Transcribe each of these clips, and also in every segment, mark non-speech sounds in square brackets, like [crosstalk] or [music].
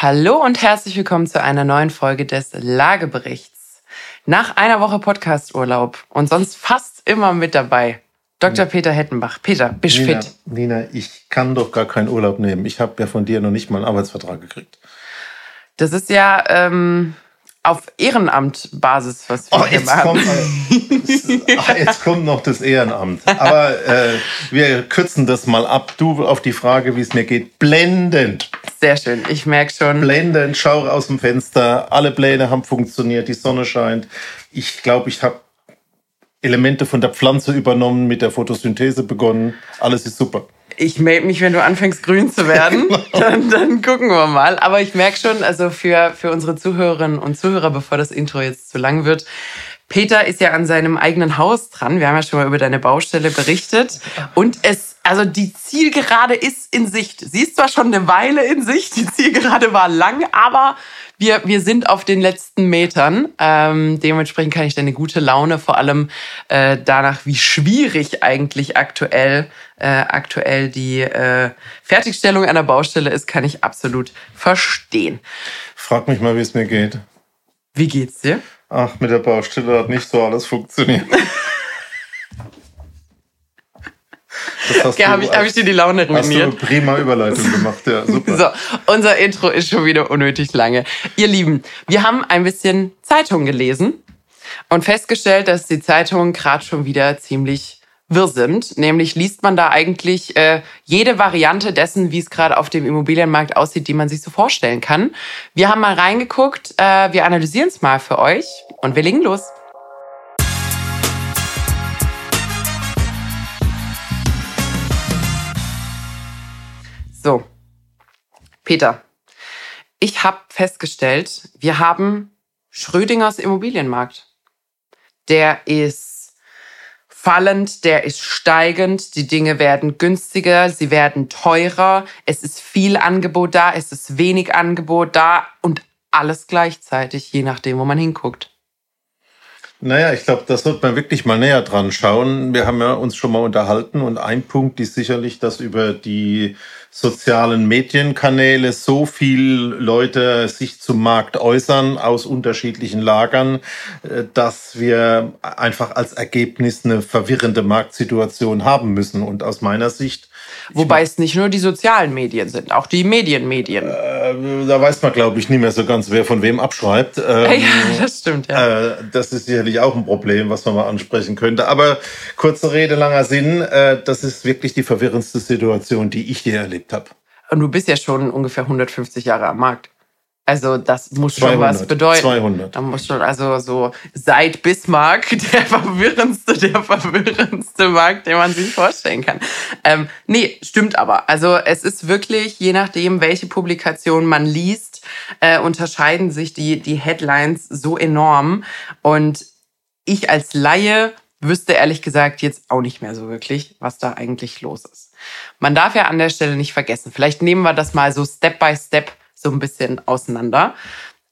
Hallo und herzlich willkommen zu einer neuen Folge des Lageberichts. Nach einer Woche Podcasturlaub und sonst fast immer mit dabei. Dr. Peter Hettenbach. Peter, bist Nina, fit? Nina, ich kann doch gar keinen Urlaub nehmen. Ich habe ja von dir noch nicht mal einen Arbeitsvertrag gekriegt. Das ist ja ähm, auf Ehrenamtbasis, was wir Oh, jetzt, kommt, [laughs] ah, jetzt kommt noch das Ehrenamt. Aber äh, wir kürzen das mal ab. Du auf die Frage, wie es mir geht. Blendend. Sehr schön. Ich merke schon. Blendend. Schau aus dem Fenster. Alle Pläne haben funktioniert. Die Sonne scheint. Ich glaube, ich habe Elemente von der Pflanze übernommen, mit der Photosynthese begonnen. Alles ist super. Ich melde mich, wenn du anfängst, grün zu werden. [laughs] Genau. [laughs] dann, dann gucken wir mal. Aber ich merke schon, also für, für unsere Zuhörerinnen und Zuhörer, bevor das Intro jetzt zu lang wird, Peter ist ja an seinem eigenen Haus dran. Wir haben ja schon mal über deine Baustelle berichtet. Und es, also die Zielgerade ist in Sicht. Sie ist zwar schon eine Weile in Sicht, die Zielgerade war lang, aber wir, wir sind auf den letzten Metern. Ähm, dementsprechend kann ich deine gute Laune, vor allem äh, danach, wie schwierig eigentlich aktuell, äh, aktuell die äh, Fertigstellung einer Baustelle ist, kann ich absolut verstehen. Frag mich mal, wie es mir geht. Wie geht's dir? Ach, mit der Baustelle hat nicht so alles funktioniert. [laughs] Ja, habe ich, hab ich dir die Laune hast du ruiniert? prima Überleitung gemacht. Ja, super. So, unser Intro ist schon wieder unnötig lange. Ihr Lieben, wir haben ein bisschen Zeitung gelesen und festgestellt, dass die Zeitungen gerade schon wieder ziemlich wirr sind. Nämlich liest man da eigentlich äh, jede Variante dessen, wie es gerade auf dem Immobilienmarkt aussieht, die man sich so vorstellen kann. Wir haben mal reingeguckt, äh, wir analysieren es mal für euch und wir legen los. So, Peter, ich habe festgestellt, wir haben Schrödingers Immobilienmarkt. Der ist fallend, der ist steigend, die Dinge werden günstiger, sie werden teurer, es ist viel Angebot da, es ist wenig Angebot da und alles gleichzeitig, je nachdem, wo man hinguckt. Naja, ich glaube, das wird man wirklich mal näher dran schauen. Wir haben ja uns schon mal unterhalten und ein Punkt ist sicherlich, dass über die sozialen Medienkanäle so viel Leute sich zum Markt äußern aus unterschiedlichen Lagern, äh, dass wir einfach als Ergebnis eine verwirrende Marktsituation haben müssen. Und aus meiner Sicht Wobei es nicht nur die sozialen Medien sind, auch die Medienmedien. Äh, da weiß man, glaube ich, nicht mehr so ganz, wer von wem abschreibt. [laughs] Ähm, ja, das stimmt, ja. äh, das ist sicherlich auch ein Problem, was man mal ansprechen könnte. Aber kurze Rede, langer Sinn, äh, das ist wirklich die verwirrendste Situation, die ich je erlebt habe. Und du bist ja schon ungefähr 150 Jahre am Markt. Also das muss schon was 200, bedeuten. 200. Da muss schon, also so seit Bismarck [laughs] der verwirrendste, der verwirrendste Markt, den man sich vorstellen kann. Ähm, nee, stimmt aber. Also es ist wirklich, je nachdem, welche Publikation man liest, äh, unterscheiden sich die, die Headlines so enorm. Und ich als Laie wüsste ehrlich gesagt jetzt auch nicht mehr so wirklich, was da eigentlich los ist. Man darf ja an der Stelle nicht vergessen. Vielleicht nehmen wir das mal so Step by Step so ein bisschen auseinander.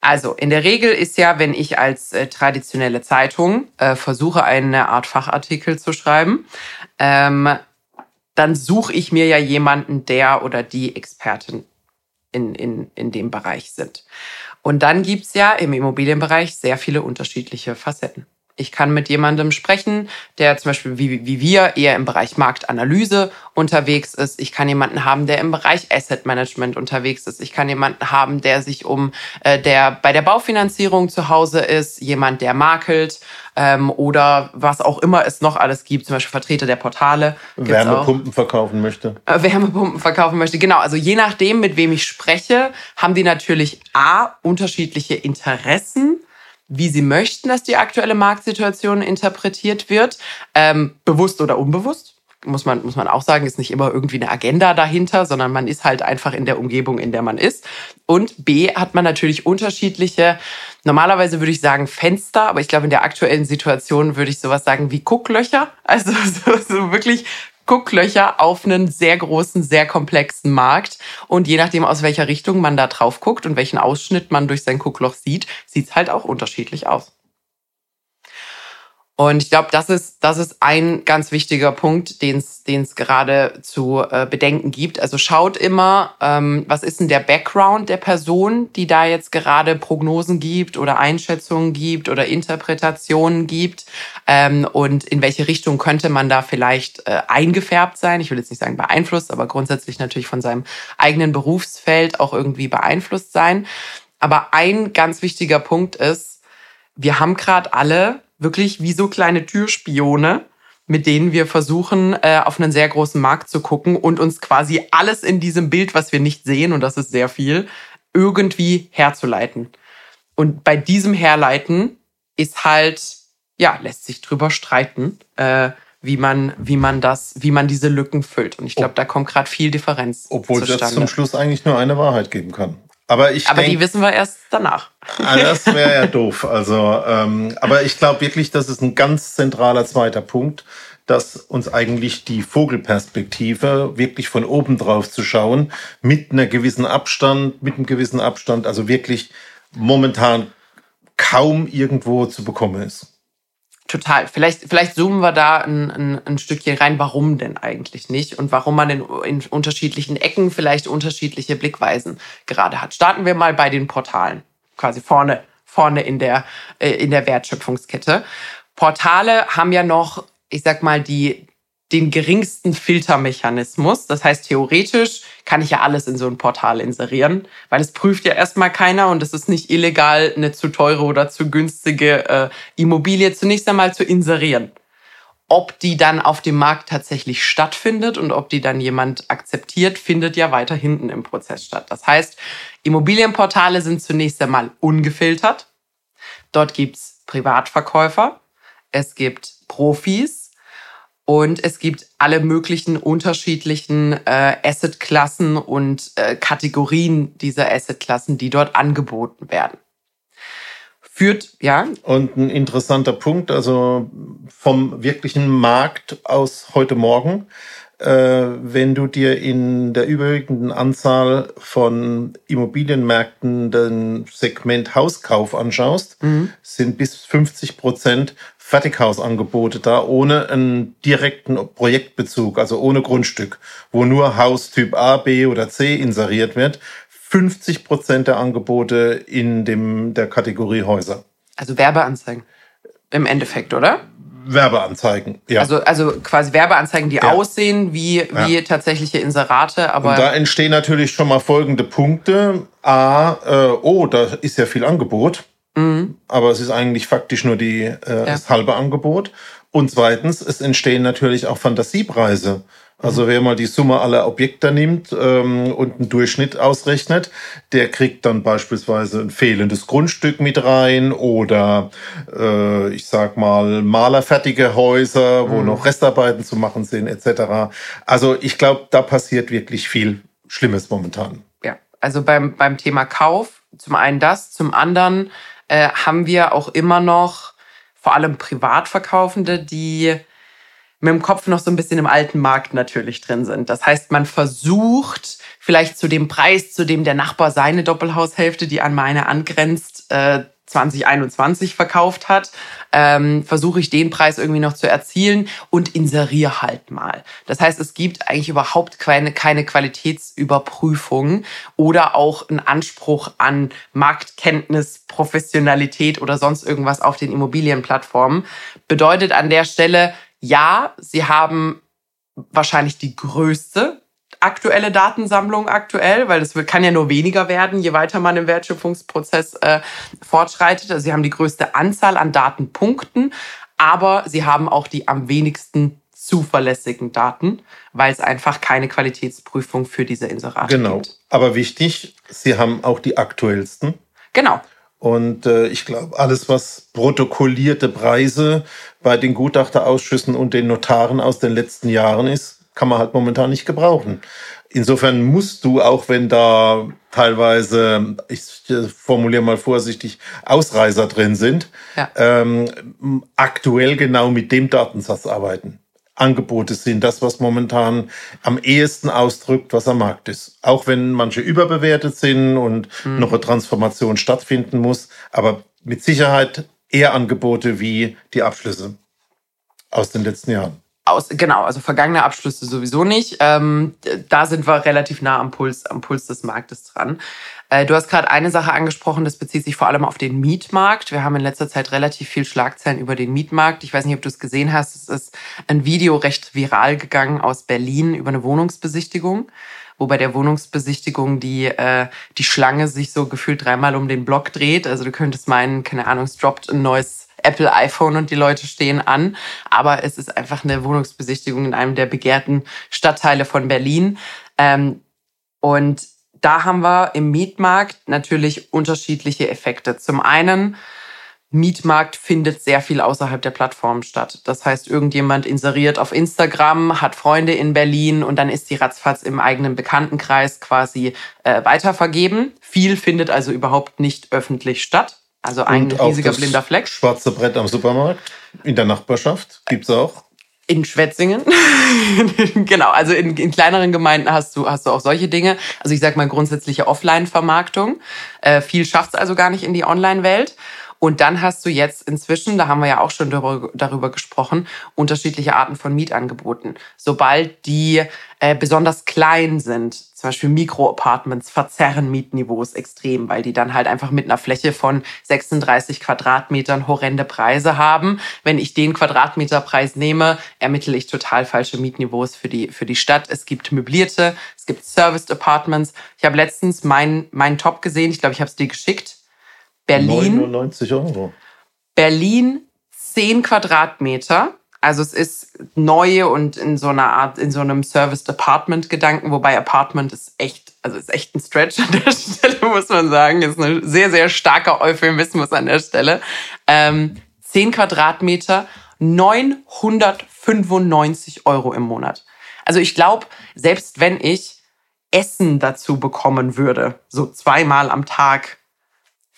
Also in der Regel ist ja, wenn ich als äh, traditionelle Zeitung äh, versuche, eine Art Fachartikel zu schreiben, ähm, dann suche ich mir ja jemanden, der oder die Expertin in, in, in dem Bereich sind. Und dann gibt's ja im Immobilienbereich sehr viele unterschiedliche Facetten. Ich kann mit jemandem sprechen, der zum Beispiel wie, wie wir eher im Bereich Marktanalyse unterwegs ist. Ich kann jemanden haben, der im Bereich Asset Management unterwegs ist. Ich kann jemanden haben, der sich um äh, der bei der Baufinanzierung zu Hause ist, jemand, der makelt ähm, oder was auch immer es noch alles gibt, zum Beispiel Vertreter der Portale. gibt's auch. Wärmepumpen verkaufen möchte. Äh, Wärmepumpen verkaufen möchte. Genau, also je nachdem, mit wem ich spreche, haben die natürlich A, unterschiedliche Interessen, wie sie möchten, dass die aktuelle Marktsituation interpretiert wird, ähm, bewusst oder unbewusst. Muss man, muss man auch sagen, ist nicht immer irgendwie eine Agenda dahinter, sondern man ist halt einfach in der Umgebung, in der man ist. Und B hat man natürlich unterschiedliche, normalerweise würde ich sagen Fenster, aber ich glaube, in der aktuellen Situation würde ich sowas sagen wie Gucklöcher. Also [laughs] so, so wirklich Gucklöcher auf einen sehr großen, sehr komplexen Markt. Und je nachdem, aus welcher Richtung man da drauf guckt und welchen Ausschnitt man durch sein Guckloch sieht, sieht's halt auch unterschiedlich aus. Und ich glaube, das ist, das ist ein ganz wichtiger Punkt, den es gerade zu äh, bedenken gibt. Also schaut immer, ähm, was ist denn der Background der Person, die da jetzt gerade Prognosen gibt oder Einschätzungen gibt oder Interpretationen gibt ähm, und in welche Richtung könnte man da vielleicht äh, eingefärbt sein. Ich will jetzt nicht sagen beeinflusst, aber grundsätzlich natürlich von seinem eigenen Berufsfeld auch irgendwie beeinflusst sein. Aber ein ganz wichtiger Punkt ist, wir haben gerade alle wirklich wie so kleine Türspione, mit denen wir versuchen, äh, auf einen sehr großen Markt zu gucken und uns quasi alles in diesem Bild, was wir nicht sehen, und das ist sehr viel, irgendwie herzuleiten. Und bei diesem Herleiten ist halt, ja, lässt sich drüber streiten, äh, wie man, wie man das, wie man diese Lücken füllt. Und ich glaube, da kommt gerade viel Differenz. Obwohl es zum Schluss eigentlich nur eine Wahrheit geben kann. Aber, ich aber denk, die wissen wir erst danach. Ah, das wäre ja [laughs] doof. Also, ähm, aber ich glaube wirklich, das ist ein ganz zentraler zweiter Punkt, dass uns eigentlich die Vogelperspektive wirklich von oben drauf zu schauen, mit einer gewissen Abstand, mit einem gewissen Abstand, also wirklich momentan kaum irgendwo zu bekommen ist. Total. Vielleicht, vielleicht zoomen wir da ein, ein, ein Stückchen rein, warum denn eigentlich nicht und warum man in, in unterschiedlichen Ecken vielleicht unterschiedliche Blickweisen gerade hat. Starten wir mal bei den Portalen, quasi vorne, vorne in der, äh, in der Wertschöpfungskette. Portale haben ja noch, ich sag mal, die, den geringsten Filtermechanismus. Das heißt, theoretisch kann ich ja alles in so ein Portal inserieren, weil es prüft ja erstmal keiner und es ist nicht illegal, eine zu teure oder zu günstige äh, Immobilie zunächst einmal zu inserieren. Ob die dann auf dem Markt tatsächlich stattfindet und ob die dann jemand akzeptiert, findet ja weiter hinten im Prozess statt. Das heißt, Immobilienportale sind zunächst einmal ungefiltert. Dort gibt's Privatverkäufer, es gibt Profis, und es gibt alle möglichen unterschiedlichen äh, Assetklassen und äh, Kategorien dieser Assetklassen, die dort angeboten werden. Führt, ja. Und ein interessanter Punkt, also vom wirklichen Markt aus heute Morgen, wenn du dir in der überwiegenden Anzahl von Immobilienmärkten den Segment Hauskauf anschaust, mhm. sind bis 50 Prozent Fertighausangebote da, ohne einen direkten Projektbezug, also ohne Grundstück, wo nur Haustyp A, B oder C inseriert wird. 50 Prozent der Angebote in dem, der Kategorie Häuser. Also Werbeanzeigen im Endeffekt, oder? Werbeanzeigen, ja. Also, also quasi Werbeanzeigen, die ja. aussehen wie, wie ja. tatsächliche Inserate, aber. Und da entstehen natürlich schon mal folgende Punkte. A, äh, oh, da ist ja viel Angebot. Mhm. Aber es ist eigentlich faktisch nur die, äh, das halbe Angebot. Und zweitens, es entstehen natürlich auch Fantasiepreise. Also wer mal die Summe aller Objekte nimmt ähm, und einen Durchschnitt ausrechnet, der kriegt dann beispielsweise ein fehlendes Grundstück mit rein oder äh, ich sag mal malerfertige Häuser, wo mhm. noch Restarbeiten zu machen sind etc. Also ich glaube, da passiert wirklich viel Schlimmes momentan. Ja, also beim, beim Thema Kauf, zum einen das, zum anderen äh, haben wir auch immer noch vor allem Privatverkaufende, die mit dem Kopf noch so ein bisschen im alten Markt natürlich drin sind. Das heißt, man versucht vielleicht zu dem Preis, zu dem der Nachbar seine Doppelhaushälfte, die an meine angrenzt, äh, 2021 verkauft hat, ähm, versuche ich den Preis irgendwie noch zu erzielen und inseriere halt mal. Das heißt, es gibt eigentlich überhaupt keine, keine Qualitätsüberprüfung oder auch einen Anspruch an Marktkenntnis, Professionalität oder sonst irgendwas auf den Immobilienplattformen. Bedeutet an der Stelle, ja, sie haben wahrscheinlich die größte aktuelle Datensammlung aktuell, weil das kann ja nur weniger werden, je weiter man im Wertschöpfungsprozess äh, fortschreitet. Also sie haben die größte Anzahl an Datenpunkten, aber sie haben auch die am wenigsten zuverlässigen Daten, weil es einfach keine Qualitätsprüfung für diese Inserate genau. gibt. Genau. Aber wichtig, sie haben auch die aktuellsten. Genau. Und äh, ich glaube, alles, was protokollierte Preise bei den Gutachterausschüssen und den Notaren aus den letzten Jahren ist, kann man halt momentan nicht gebrauchen. Insofern musst du, auch wenn da teilweise, ich formuliere mal vorsichtig, Ausreißer drin sind, ja. ähm, aktuell genau mit dem Datensatz arbeiten. Angebote sind das, was momentan am ehesten ausdrückt, was am Markt ist. Auch wenn manche überbewertet sind und mhm. noch eine Transformation stattfinden muss, aber mit Sicherheit eher Angebote wie die Abschlüsse. Aus den letzten Jahren. Aus, genau, also vergangene Abschlüsse sowieso nicht. Ähm, da sind wir relativ nah am Puls, am Puls des Marktes dran. Äh, du hast gerade eine Sache angesprochen, das bezieht sich vor allem auf den Mietmarkt. Wir haben in letzter Zeit relativ viel Schlagzeilen über den Mietmarkt. Ich weiß nicht, ob du es gesehen hast. Es ist ein Video recht viral gegangen aus Berlin über eine Wohnungsbesichtigung wo bei der Wohnungsbesichtigung die, äh, die Schlange sich so gefühlt dreimal um den Block dreht. Also du könntest meinen, keine Ahnung, es droppt ein neues Apple iPhone und die Leute stehen an. Aber es ist einfach eine Wohnungsbesichtigung in einem der begehrten Stadtteile von Berlin. Ähm, und da haben wir im Mietmarkt natürlich unterschiedliche Effekte. Zum einen, Mietmarkt findet sehr viel außerhalb der Plattform statt. Das heißt, irgendjemand inseriert auf Instagram, hat Freunde in Berlin und dann ist die ratzfatz im eigenen Bekanntenkreis quasi äh, weitervergeben. Viel findet also überhaupt nicht öffentlich statt. Also ein und riesiger blinder Fleck. Schwarze Brett am Supermarkt in der Nachbarschaft gibt's auch. In Schwetzingen. [laughs] genau, also in, in, kleineren Gemeinden hast du, hast du auch solche Dinge. Also ich sag mal grundsätzliche Offline-Vermarktung. Äh, viel schafft's also gar nicht in die Online-Welt. Und dann hast du jetzt inzwischen, da haben wir ja auch schon darüber, darüber gesprochen, unterschiedliche Arten von Mietangeboten. Sobald die äh, besonders klein sind, zum Beispiel Mikroapartments, verzerren Mietniveaus extrem, weil die dann halt einfach mit einer Fläche von 36 Quadratmetern horrende Preise haben. Wenn ich den Quadratmeterpreis nehme, ermittle ich total falsche Mietniveaus für die, für die Stadt. Es gibt möblierte, es gibt Serviced Apartments. Ich habe letztens meinen mein Top gesehen, ich glaube, ich habe es dir geschickt Berlin. 99 Euro. Berlin 10 Quadratmeter. Also es ist neu und in so einer Art, in so einem Serviced Apartment Gedanken, wobei Apartment ist echt, also ist echt ein Stretch [laughs] an der Stelle, muss man sagen. Ist ein sehr, sehr starker Euphemismus an der Stelle. Ähm, 10 Quadratmeter, 995 Euro im Monat. Also ich glaube, selbst wenn ich Essen dazu bekommen würde, so zweimal am Tag,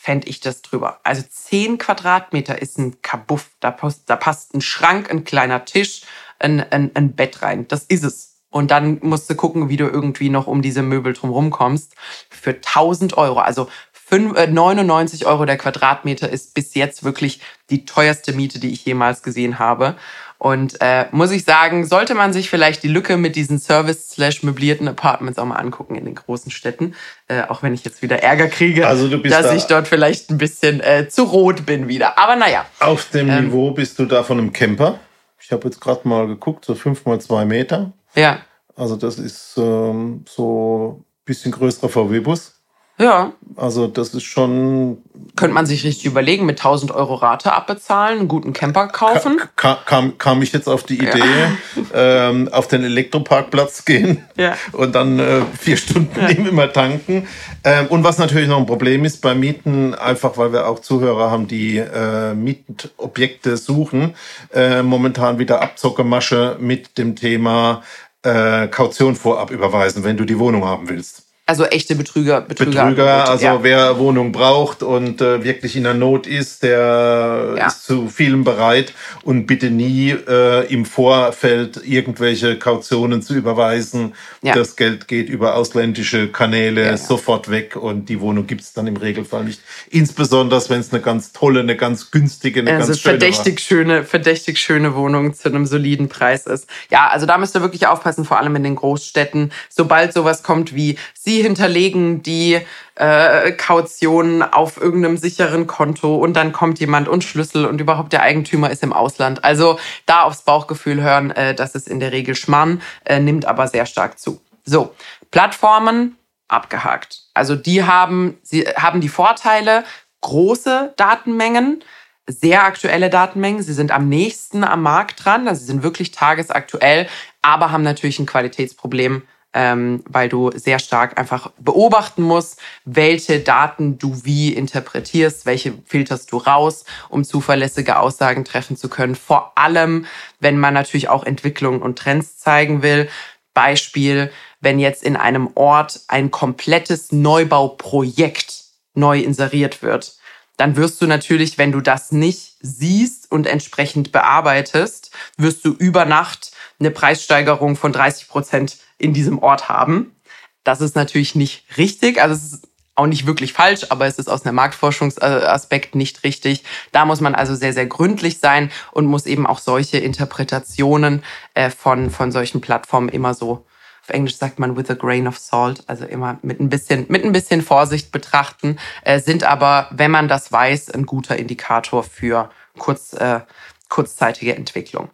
fände ich das drüber. Also 10 Quadratmeter ist ein Kabuff. Da, da passt ein Schrank, ein kleiner Tisch, ein, ein, ein Bett rein. Das ist es. Und dann musst du gucken, wie du irgendwie noch um diese Möbel drumherum kommst. Für 1000 Euro, also 99 äh, Euro der Quadratmeter ist bis jetzt wirklich die teuerste Miete, die ich jemals gesehen habe. Und äh, muss ich sagen, sollte man sich vielleicht die Lücke mit diesen Service-slash-möblierten Apartments auch mal angucken in den großen Städten. Äh, auch wenn ich jetzt wieder Ärger kriege, also dass da ich dort vielleicht ein bisschen äh, zu rot bin wieder. Aber naja. Auf dem ähm, Niveau bist du da von einem Camper. Ich habe jetzt gerade mal geguckt, so fünf mal zwei Meter. Ja. Also das ist ähm, so ein bisschen größerer VW-Bus. Ja. Also das ist schon. Könnte man sich richtig überlegen, mit 1000 Euro Rate abbezahlen, einen guten Camper kaufen? Ka kam, kam ich jetzt auf die Idee, ja. [laughs] ähm, auf den Elektroparkplatz gehen ja. und dann äh, vier Stunden ja. [laughs] immer tanken. Ähm, und was natürlich noch ein Problem ist bei Mieten, einfach weil wir auch Zuhörer haben, die äh, Mietobjekte suchen, äh, momentan wieder Abzockermasche mit dem Thema äh, Kaution vorab überweisen, wenn du die Wohnung haben willst. Also echte Betrüger. Betrüger, Betrüger also ja. wer Wohnung braucht und äh, wirklich in der Not ist, der ja. ist zu vielem bereit und bitte nie äh, im Vorfeld irgendwelche Kautionen zu überweisen. Ja. Das Geld geht über ausländische Kanäle sofort weg und die Wohnung gibt es dann im Regelfall nicht. Insbesondere wenn es eine ganz tolle, eine ganz günstige, eine also ganz schöne verdächtig war. schöne, verdächtig schöne Wohnung zu einem soliden Preis ist. Ja, also da müsst ihr wirklich aufpassen, vor allem in den Großstädten. Sobald sowas kommt wie sie hinterlegen die äh, Kaution auf irgendeinem sicheren Konto und dann kommt jemand und Schlüssel und überhaupt der Eigentümer ist im Ausland. Also da aufs Bauchgefühl hören, äh, das ist in der Regel Schmarrn, äh, nimmt aber sehr stark zu. So, Plattformen abgehakt. Also die haben, sie haben die Vorteile, große Datenmengen, sehr aktuelle Datenmengen. Sie sind am nächsten am Markt dran, also sie sind wirklich tagesaktuell, aber haben natürlich ein Qualitätsproblem ähm, weil du sehr stark einfach beobachten musst, welche Daten du wie interpretierst, welche filterst du raus, um zuverlässige Aussagen treffen zu können. Vor allem, wenn man natürlich auch Entwicklungen und Trends zeigen will. Beispiel, wenn jetzt in einem Ort ein komplettes Neubauprojekt neu inseriert wird, dann wirst du natürlich, wenn du das nicht siehst und entsprechend bearbeitest, wirst du über Nacht eine Preissteigerung von 30 Prozent in diesem Ort haben. Das ist natürlich nicht richtig. Also es ist auch nicht wirklich falsch, aber es ist aus einem Marktforschungsaspekt nicht richtig. Da muss man also sehr, sehr gründlich sein und muss eben auch solche Interpretationen äh, von, von solchen Plattformen immer so, auf Englisch sagt man with a grain of salt, also immer mit ein bisschen, mit ein bisschen Vorsicht betrachten, äh, sind aber, wenn man das weiß, ein guter Indikator für kurz, äh, kurzzeitige Entwicklung.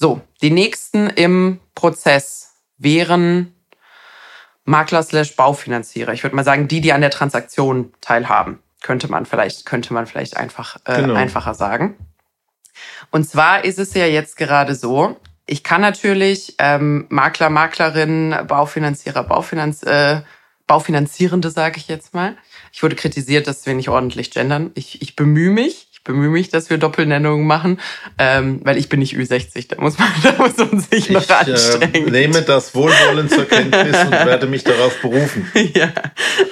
So, die nächsten im Prozess wären Makler slash Baufinanzierer. Ich würde mal sagen, die, die an der Transaktion teilhaben, könnte man vielleicht, könnte man vielleicht einfach, äh, genau. einfacher sagen. Und zwar ist es ja jetzt gerade so, ich kann natürlich ähm, Makler, Maklerin, Baufinanzierer, Baufinanz, äh, Baufinanzierende, sage ich jetzt mal. Ich wurde kritisiert, dass wir nicht ordentlich gendern. Ich, ich bemühe mich bemühe mich, dass wir Doppelnennungen machen, ähm, weil ich bin nicht Ü60, da muss man, [laughs] da muss man sich noch ich, äh, anstrengen. Ich äh, nehme das Wohlwollen zur Kenntnis und werde mich darauf berufen. [laughs] ja.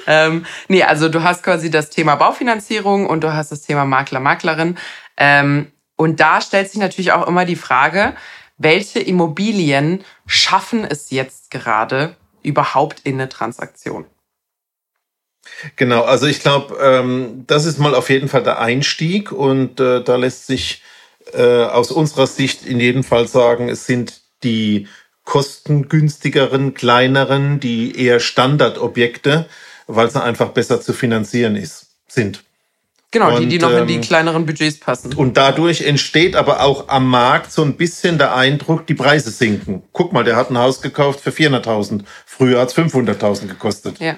Ähm, nee, also du hast quasi das Thema Baufinanzierung und du hast das Thema Makler, Maklerin. Ähm, und da stellt sich natürlich auch immer die Frage, welche Immobilien schaffen es jetzt gerade überhaupt in eine Transaktion? Genau, also ich glaube, ähm, das ist mal auf jeden Fall der Einstieg und äh, da lässt sich äh, aus unserer Sicht in jedem Fall sagen, es sind die kostengünstigeren, kleineren, die eher Standardobjekte, weil sie einfach besser zu finanzieren ist, sind. Genau, und, die, die noch ähm, in die ähm, kleineren Budgets passen. Und dadurch entsteht aber auch am Markt so ein bisschen der Eindruck, die Preise sinken. Guck mal, der hat ein Haus gekauft für 400.000. Früher hat es 500.000 gekostet. Ja.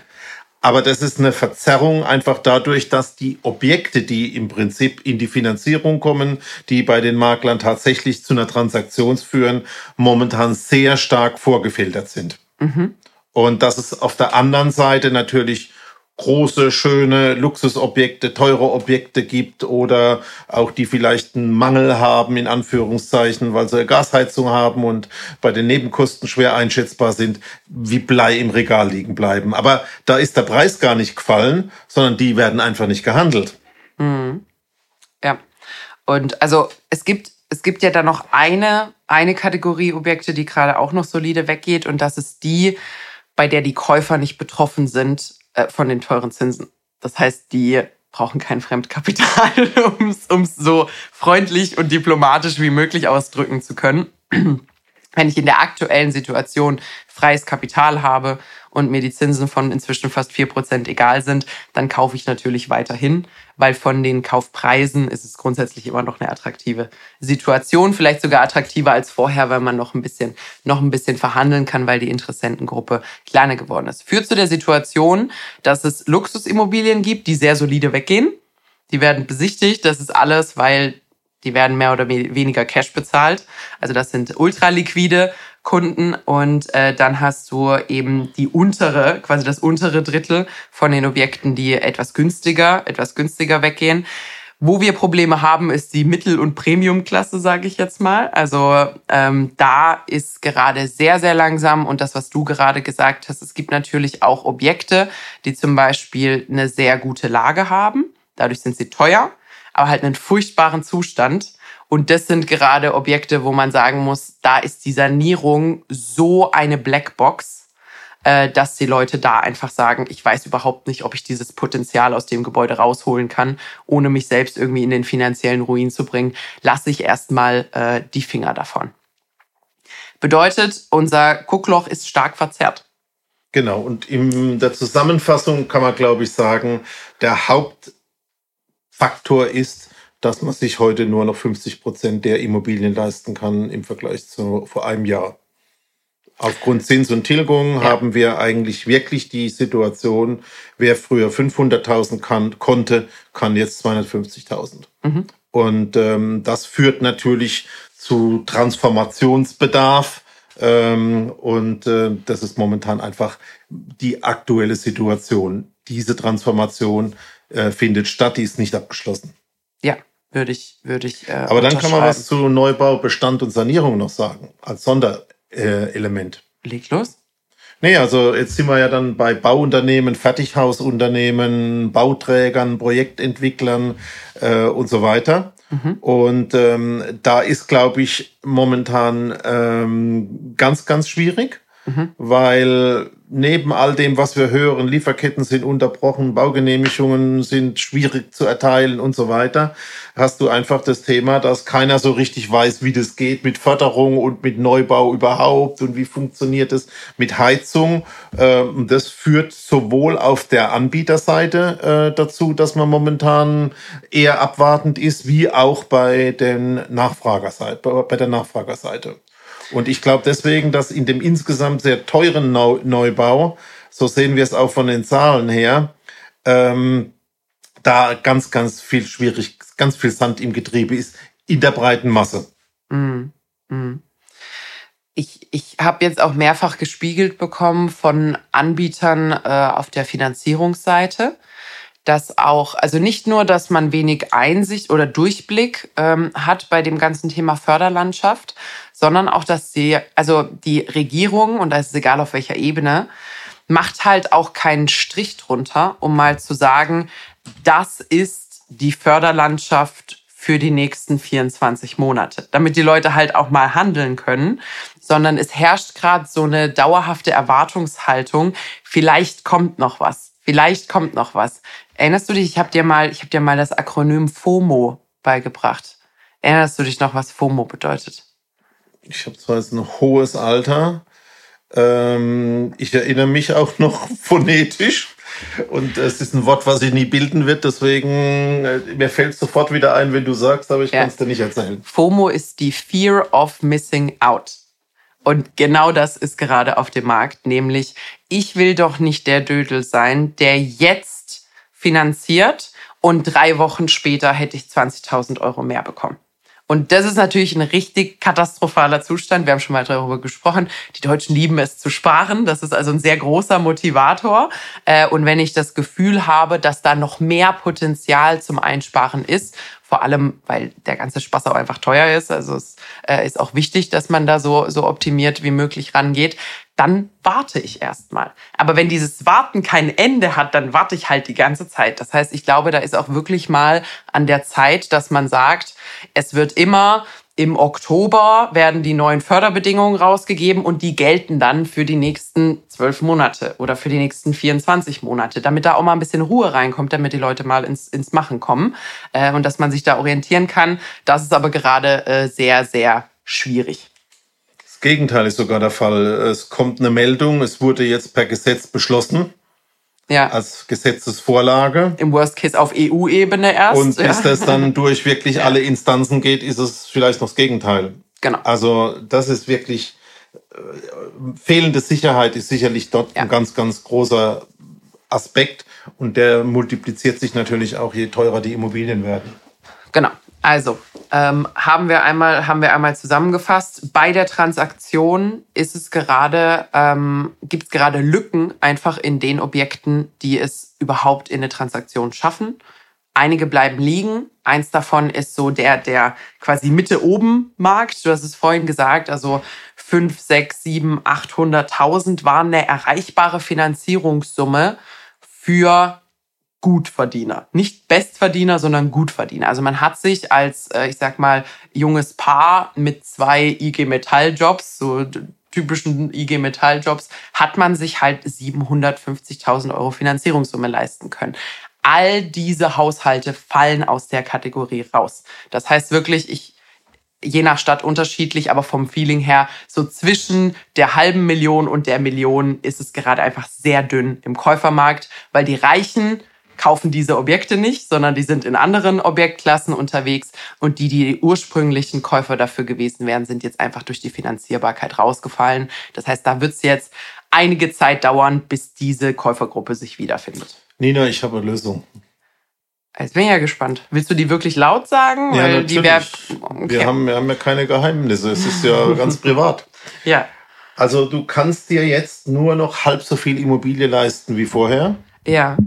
Aber das ist eine Verzerrung einfach dadurch, dass die Objekte, die im Prinzip in die Finanzierung kommen, die bei den Maklern tatsächlich zu einer Transaktion führen, momentan sehr stark vorgefiltert sind. Mhm. Und dass es auf der anderen Seite natürlich große, schöne Luxusobjekte, teure Objekte gibt oder auch die vielleicht einen Mangel haben, in Anführungszeichen, weil sie eine Gasheizung haben und bei den Nebenkosten schwer einschätzbar sind, wie Blei im Regal liegen bleiben. Aber da ist der Preis gar nicht gefallen, sondern die werden einfach nicht gehandelt. Mhm. Ja. Und also es gibt, es gibt ja da noch eine, eine Kategorie Objekte, die gerade auch noch solide weggeht und das ist die, bei der die Käufer nicht betroffen sind äh, von den teuren Zinsen. Das heißt, die brauchen kein Fremdkapital, [laughs] um es so freundlich und diplomatisch wie möglich ausdrücken zu können. [clears throat] Wenn ich in der aktuellen Situation freies Kapital habe und mir die Zinsen von inzwischen fast vier Prozent egal sind, dann kaufe ich natürlich weiterhin, weil von den Kaufpreisen ist es grundsätzlich immer noch eine attraktive Situation, vielleicht sogar attraktiver als vorher, weil man noch ein bisschen, noch ein bisschen verhandeln kann, weil die Interessentengruppe kleiner geworden ist. Führt zu der Situation, dass es Luxusimmobilien gibt, die sehr solide weggehen. Die werden besichtigt. Das ist alles, weil die werden mehr oder weniger Cash bezahlt. Also das sind ultraliquide Kunden und äh, dann hast du eben die untere, quasi das untere Drittel von den Objekten, die etwas günstiger, etwas günstiger weggehen. Wo wir Probleme haben, ist die Mittel- und Premium-Klasse, sage ich jetzt mal. Also ähm, da ist gerade sehr, sehr langsam und das, was du gerade gesagt hast, es gibt natürlich auch Objekte, die zum Beispiel eine sehr gute Lage haben. Dadurch sind sie teuer, aber halt einen furchtbaren Zustand. Und das sind gerade Objekte, wo man sagen muss, da ist die Sanierung so eine Blackbox, äh, dass die Leute da einfach sagen, ich weiß überhaupt nicht, ob ich dieses Potenzial aus dem Gebäude rausholen kann, ohne mich selbst irgendwie in den finanziellen Ruin zu bringen. Lasse ich erstmal äh, die Finger davon. Bedeutet, unser Guckloch ist stark verzerrt. Genau, und in der Zusammenfassung kann man, glaube ich, sagen, der Hauptfaktor ist, dass man sich heute nur noch 50 Prozent der Immobilien leisten kann im Vergleich zu vor einem Jahr. Aufgrund Zins und Tilgung ja. haben wir eigentlich wirklich die Situation, wer früher 500.000 kann, konnte, kann jetzt 250.000. Mhm. Und ähm, das führt natürlich zu Transformationsbedarf. Ähm, und äh, das ist momentan einfach die aktuelle Situation. Diese Transformation äh, findet statt, die ist nicht abgeschlossen. Ja, würde ich, würde ich. Äh, Aber dann kann man was zu Neubau, Bestand und Sanierung noch sagen, als Sonderelement. Leg los. Nee, also jetzt sind wir ja dann bei Bauunternehmen, Fertighausunternehmen, Bauträgern, Projektentwicklern äh, und so weiter. Mhm. Und ähm, da ist, glaube ich, momentan ähm, ganz, ganz schwierig. Mhm. weil neben all dem, was wir hören, Lieferketten sind unterbrochen, Baugenehmigungen sind schwierig zu erteilen und so weiter, hast du einfach das Thema, dass keiner so richtig weiß, wie das geht mit Förderung und mit Neubau überhaupt und wie funktioniert es mit Heizung. Ähm, das führt sowohl auf der Anbieterseite äh, dazu, dass man momentan eher abwartend ist, wie auch bei den Nachfragerseite, bei der Nachfragerseite. Und ich glaube deswegen, dass in dem insgesamt sehr teuren Neubau, so sehen wir es auch von den Zahlen her, ähm, da ganz, ganz viel schwierig, ganz viel Sand im Getriebe ist in der breiten Masse. Mm, mm. Ich, ich habe jetzt auch mehrfach gespiegelt bekommen von Anbietern äh, auf der Finanzierungsseite, dass auch, also nicht nur, dass man wenig Einsicht oder Durchblick ähm, hat bei dem ganzen Thema Förderlandschaft, sondern auch, dass sie, also die Regierung, und da ist es egal auf welcher Ebene, macht halt auch keinen Strich drunter, um mal zu sagen, das ist die Förderlandschaft für die nächsten 24 Monate, damit die Leute halt auch mal handeln können, sondern es herrscht gerade so eine dauerhafte Erwartungshaltung, vielleicht kommt noch was, vielleicht kommt noch was. Erinnerst du dich, ich habe dir mal, ich habe dir mal das Akronym FOMO beigebracht. Erinnerst du dich noch, was FOMO bedeutet? ich habe zwar jetzt ein hohes Alter, ähm, ich erinnere mich auch noch [laughs] phonetisch. Und es ist ein Wort, was sich nie bilden wird. Deswegen, äh, mir fällt es sofort wieder ein, wenn du sagst, aber ich ja. kann es dir nicht erzählen. FOMO ist die Fear of Missing Out. Und genau das ist gerade auf dem Markt, nämlich ich will doch nicht der Dödel sein, der jetzt finanziert und drei Wochen später hätte ich 20.000 Euro mehr bekommen. Und das ist natürlich ein richtig katastrophaler Zustand. Wir haben schon mal darüber gesprochen. Die Deutschen lieben es zu sparen. Das ist also ein sehr großer Motivator. Äh, und wenn ich das Gefühl habe, dass da noch mehr Potenzial zum Einsparen ist, vor allem, weil der ganze Spaß auch einfach teuer ist. Also es äh, ist auch wichtig, dass man da so, so optimiert wie möglich rangeht dann warte ich erstmal. Aber wenn dieses Warten kein Ende hat, dann warte ich halt die ganze Zeit. Das heißt, ich glaube, da ist auch wirklich mal an der Zeit, dass man sagt, es wird immer im Oktober werden die neuen Förderbedingungen rausgegeben und die gelten dann für die nächsten zwölf Monate oder für die nächsten 24 Monate, damit da auch mal ein bisschen Ruhe reinkommt, damit die Leute mal ins, ins Machen kommen äh, und dass man sich da orientieren kann. Das ist aber gerade äh, sehr, sehr schwierig. Gegenteil ist sogar der Fall. Es kommt eine Meldung, es wurde jetzt per Gesetz beschlossen. Ja. Als Gesetzesvorlage. Im Worst Case auf EU-Ebene erst. Und bis das dann [laughs] durch wirklich alle Instanzen geht, ist es vielleicht noch das Gegenteil. Genau. Also das ist wirklich äh, fehlende Sicherheit ist sicherlich dort ja. ein ganz, ganz großer Aspekt und der multipliziert sich natürlich auch, je teurer die Immobilien werden. Genau. Also, ähm, haben, wir einmal, haben wir einmal zusammengefasst. Bei der Transaktion ist es gerade, ähm, gibt es gerade Lücken einfach in den Objekten, die es überhaupt in eine Transaktion schaffen. Einige bleiben liegen. Eins davon ist so der, der quasi Mitte oben Markt. Du hast es vorhin gesagt, also 5, 6, 7, 800.000 waren eine erreichbare Finanzierungssumme für Gutverdiener. Nicht Bestverdiener, sondern Gutverdiener. Also man hat sich als, äh, ich sag mal, junges Paar mit zwei IG Metall-Jobs, so typischen IG Metall-Jobs, hat man sich halt 750.000 Euro Finanzierungssumme leisten können. All diese Haushalte fallen aus der Kategorie raus. Das heißt wirklich, ich, je nach Stadt unterschiedlich, aber vom Feeling her, so zwischen der halben Million und der Million ist es gerade einfach sehr dünn im Käufermarkt, weil die Reichen kaufen diese Objekte nicht, sondern die sind in anderen Objektklassen unterwegs und die, die ursprünglichen Käufer dafür gewesen wären, sind jetzt einfach durch die Finanzierbarkeit rausgefallen. Das heißt, da wird es jetzt einige Zeit dauern, bis diese Käufergruppe sich wiederfindet. Nina, ich habe eine Lösung. Jetzt bin ich ja gespannt. Willst du die wirklich laut sagen? Ja, Weil natürlich. Wär... okay. wir, haben, wir haben ja keine Geheimnisse. Es ist ja [laughs] ganz privat. Ja. Also du kannst dir jetzt nur noch halb so viel Immobilie leisten wie vorher. Ja.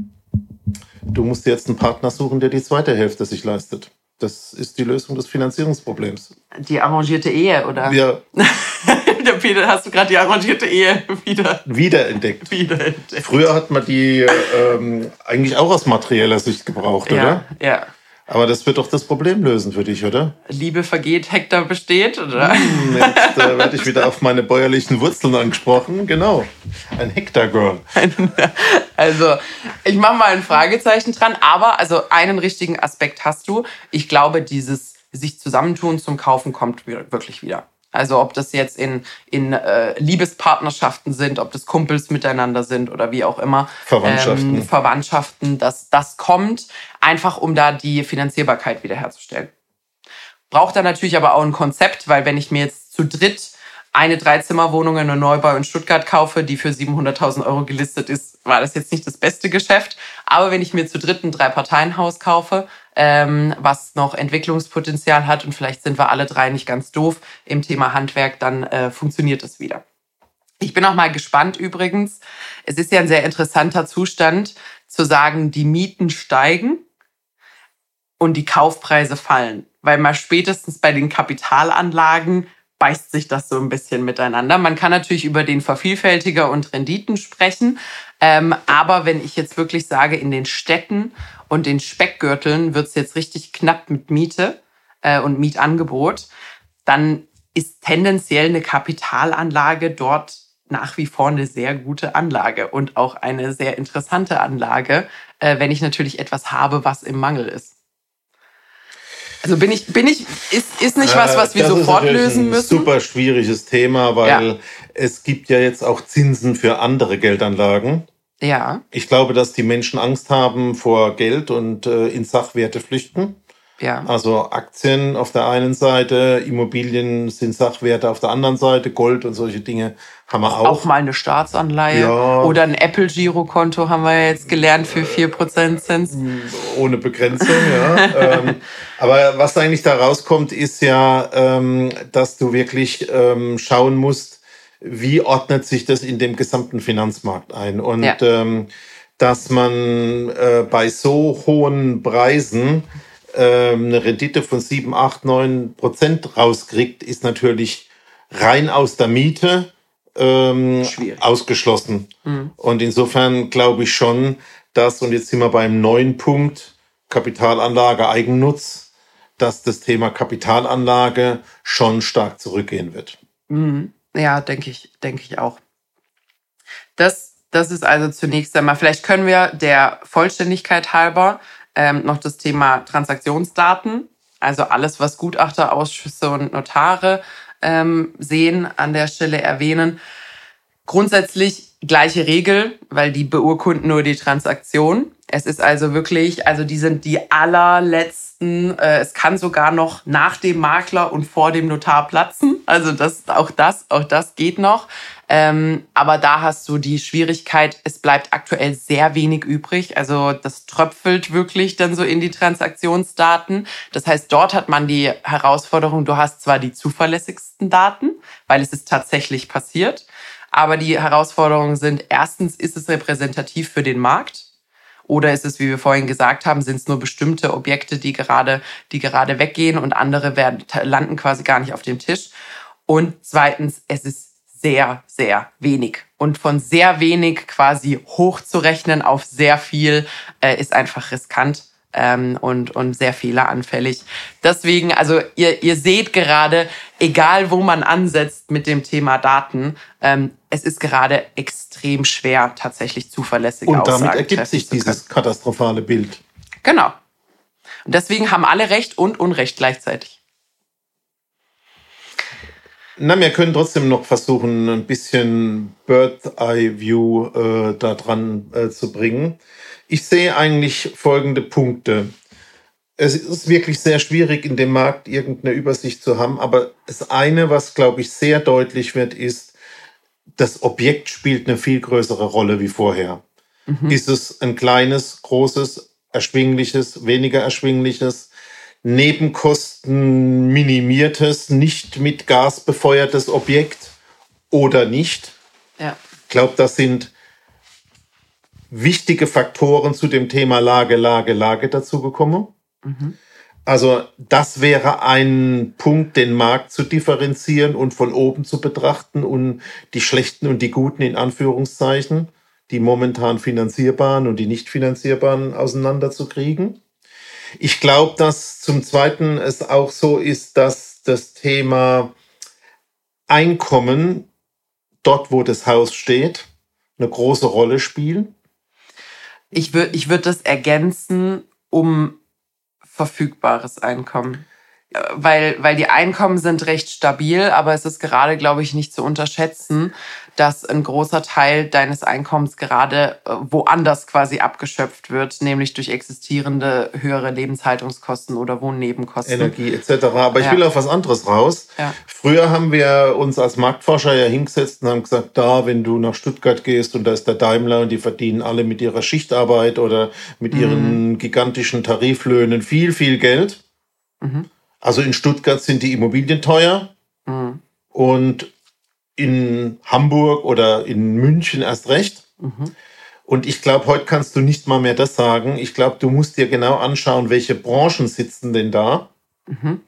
Du musst jetzt einen Partner suchen, der die zweite Hälfte sich leistet. Das ist die Lösung des Finanzierungsproblems. Die arrangierte Ehe, oder? Ja. [laughs] Der Peter, hast du gerade die arrangierte Ehe wieder wiederentdeckt. wiederentdeckt. Früher hat man die ähm, eigentlich auch aus materieller Sicht gebraucht, ja, oder? Ja. Aber das wird doch das Problem lösen für dich, oder? Liebe vergeht, Hektar besteht, oder? Hm, jetzt äh, werde ich wieder auf meine bäuerlichen Wurzeln angesprochen. Genau. Ein Hektar-Girl. [laughs] Also, ich mache mal ein Fragezeichen dran, aber also einen richtigen Aspekt hast du. Ich glaube, dieses sich zusammentun zum Kaufen kommt wirklich wieder. Also ob das jetzt in, in äh, Liebespartnerschaften sind, ob das Kumpels miteinander sind oder wie auch immer. Verwandtschaften. Ähm, Verwandtschaften, dass das kommt, einfach um da die Finanzierbarkeit wiederherzustellen. Braucht da natürlich aber auch ein Konzept, weil wenn ich mir jetzt zu dritt eine Dreizimmerwohnung in einem Neubau in Stuttgart kaufe, die für 700.000 Euro gelistet ist, war das jetzt nicht das beste Geschäft. Aber wenn ich mir zu dritt ein Drei-Parteien-Haus kaufe, ähm, was noch Entwicklungspotenzial hat und vielleicht sind wir alle drei nicht ganz doof im Thema Handwerk, dann äh, funktioniert es wieder. Ich bin auch mal gespannt übrigens. Es ist ja ein sehr interessanter Zustand zu sagen, die Mieten steigen und die Kaufpreise fallen, weil mal spätestens bei den Kapitalanlagen beißt sich das so ein bisschen miteinander. Man kann natürlich über den Vervielfältiger und Renditen sprechen, ähm, aber wenn ich jetzt wirklich sage, in den Städten und den Speckgürteln wird es jetzt richtig knapp mit Miete äh, und Mietangebot, dann ist tendenziell eine Kapitalanlage dort nach wie vor eine sehr gute Anlage und auch eine sehr interessante Anlage, äh, wenn ich natürlich etwas habe, was im Mangel ist. Also bin ich, bin ich, ist, ist nicht was, was wir das sofort ist lösen ein müssen? Super schwieriges Thema, weil ja. es gibt ja jetzt auch Zinsen für andere Geldanlagen. Ja. Ich glaube, dass die Menschen Angst haben vor Geld und äh, in Sachwerte flüchten. Ja. Also Aktien auf der einen Seite, Immobilien sind Sachwerte auf der anderen Seite, Gold und solche Dinge haben wir auch. Auch mal eine Staatsanleihe Ja. oder ein Apple-Girokonto haben wir jetzt gelernt für 4% Zins. ohne Begrenzung, ja. [laughs] ähm, aber was eigentlich da rauskommt, ist ja, ähm, dass du wirklich ähm, schauen musst, wie ordnet sich das in dem gesamten Finanzmarkt ein. Und Ja. ähm, dass man äh, bei so hohen Preisen ähm, eine Rendite von 7, 8, 9 Prozent rauskriegt, ist natürlich rein aus der Miete ähm, ausgeschlossen. Und insofern glaube ich schon, dass, und jetzt sind wir beim neuen Punkt, Kapitalanlage Eigennutz, dass das Thema Kapitalanlage schon stark zurückgehen wird. Mhm. Ja, denke ich, denke ich auch. Das, das ist also zunächst einmal, vielleicht können wir der Vollständigkeit halber ähm, noch das Thema Transaktionsdaten, also alles, was Gutachter, Ausschüsse und Notare ähm, sehen, an der Stelle erwähnen. Grundsätzlich gleiche Regel, weil die beurkunden nur die Transaktion. Es ist also wirklich, also die sind die allerletzten, äh, es kann sogar noch nach dem Makler und vor dem Notar platzen. Also das, auch das, auch das geht noch. Ähm, aber da hast du die Schwierigkeit, es bleibt aktuell sehr wenig übrig. Also das tröpfelt wirklich dann so in die Transaktionsdaten. Das heißt, dort hat man die Herausforderung, du hast zwar die zuverlässigsten Daten, weil es ist tatsächlich passiert. Aber die Herausforderungen sind, erstens, ist es repräsentativ für den Markt? Oder ist es, wie wir vorhin gesagt haben, sind es nur bestimmte Objekte, die gerade, die gerade weggehen und andere werden, landen quasi gar nicht auf dem Tisch? Und zweitens, es ist sehr, sehr wenig. Und von sehr wenig quasi hochzurechnen auf sehr viel äh, ist einfach riskant ähm, und, und sehr fehleranfällig. Deswegen, also ihr, ihr seht gerade, egal wo man ansetzt mit dem Thema Daten, ähm, es ist gerade extrem schwer, tatsächlich zuverlässige Und damit Aussagen ergibt treffen sich zu können. dieses katastrophale Bild. Genau. Und deswegen haben alle Recht und Unrecht gleichzeitig. Na, wir können trotzdem noch versuchen, ein bisschen Bird-Eye-View äh, da dran äh, zu bringen. Ich sehe eigentlich folgende Punkte. Es ist wirklich sehr schwierig, in dem Markt irgendeine Übersicht zu haben, aber das eine, was, glaube ich, sehr deutlich wird, ist, das Objekt spielt eine viel größere Rolle wie vorher. Ist es ein kleines, großes, erschwingliches, weniger erschwingliches, Nebenkosten minimiertes, nicht mit Gas befeuertes Objekt oder nicht? Ja. Ich glaube, das sind wichtige Faktoren zu dem Thema Lage, Lage, Lage dazugekommen. Also das wäre ein Punkt, den Markt zu differenzieren und von oben zu betrachten und die schlechten und die guten in Anführungszeichen, die momentan finanzierbaren und die nicht finanzierbaren auseinanderzukriegen. Ich glaube, dass zum Zweiten es auch so ist, dass das Thema Einkommen dort, wo das Haus steht, eine große Rolle spielt. Ich würde ich würd das ergänzen um verfügbares Einkommen. Weil, weil die Einkommen sind recht stabil, aber es ist gerade, glaube ich, nicht zu unterschätzen, dass ein großer Teil deines Einkommens gerade äh, woanders quasi abgeschöpft wird, nämlich durch existierende höhere Lebenshaltungskosten oder Wohnnebenkosten. Energie etc. Aber ja. ich will auf was anderes raus. Ja. Früher haben wir uns als Marktforscher ja hingesetzt und haben gesagt, da, wenn du nach Stuttgart gehst und da ist der Daimler und die verdienen alle mit ihrer Schichtarbeit oder mit ihren mhm. gigantischen Tariflöhnen viel, viel Geld. Mhm. Also in Stuttgart sind die Immobilien teuer mhm. und in Hamburg oder in München erst recht. Mhm. Und ich glaube, heute kannst du nicht mal mehr das sagen. Ich glaube, du musst dir genau anschauen, welche Branchen sitzen denn da. Mhm.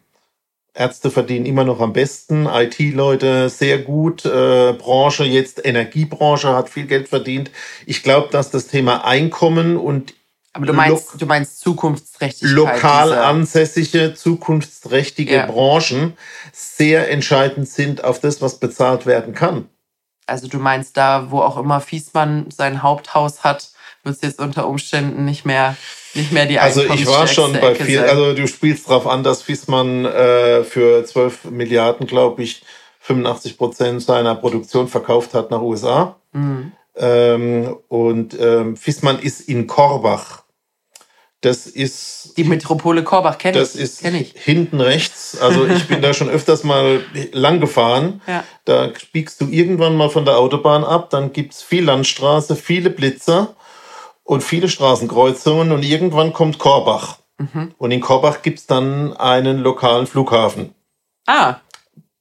Ärzte verdienen immer noch am besten, IT-Leute sehr gut, äh, Branche jetzt Energiebranche hat viel Geld verdient. Ich glaube, dass das Thema Einkommen und aber du meinst, du meinst Zukunftsträchtigkeit. Lokal ansässige, zukunftsträchtige ja. Branchen sehr entscheidend sind auf das, was bezahlt werden kann. Also du meinst da, wo auch immer Fiesmann sein Haupthaus hat, wird es jetzt unter Umständen nicht mehr nicht mehr die Also ich war schon bei viel, also du spielst darauf an, dass Fiesmann äh, für 12 Milliarden, glaube ich, 85 Prozent seiner Produktion verkauft hat nach USA. Mhm. Ähm, und ähm, Fiesmann ist in Korbach das ist. Die Metropole Korbach kenne ich. Das ist kenn ich. hinten rechts. Also ich bin da schon öfters mal lang gefahren. Ja. Da biegst du irgendwann mal von der Autobahn ab. Dann gibt es viel Landstraße, viele Blitzer und viele Straßenkreuzungen. Und irgendwann kommt Korbach. Mhm. Und in Korbach gibt es dann einen lokalen Flughafen. Ah.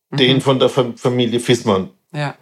Mhm. Den von der Familie Fissmann. Ja.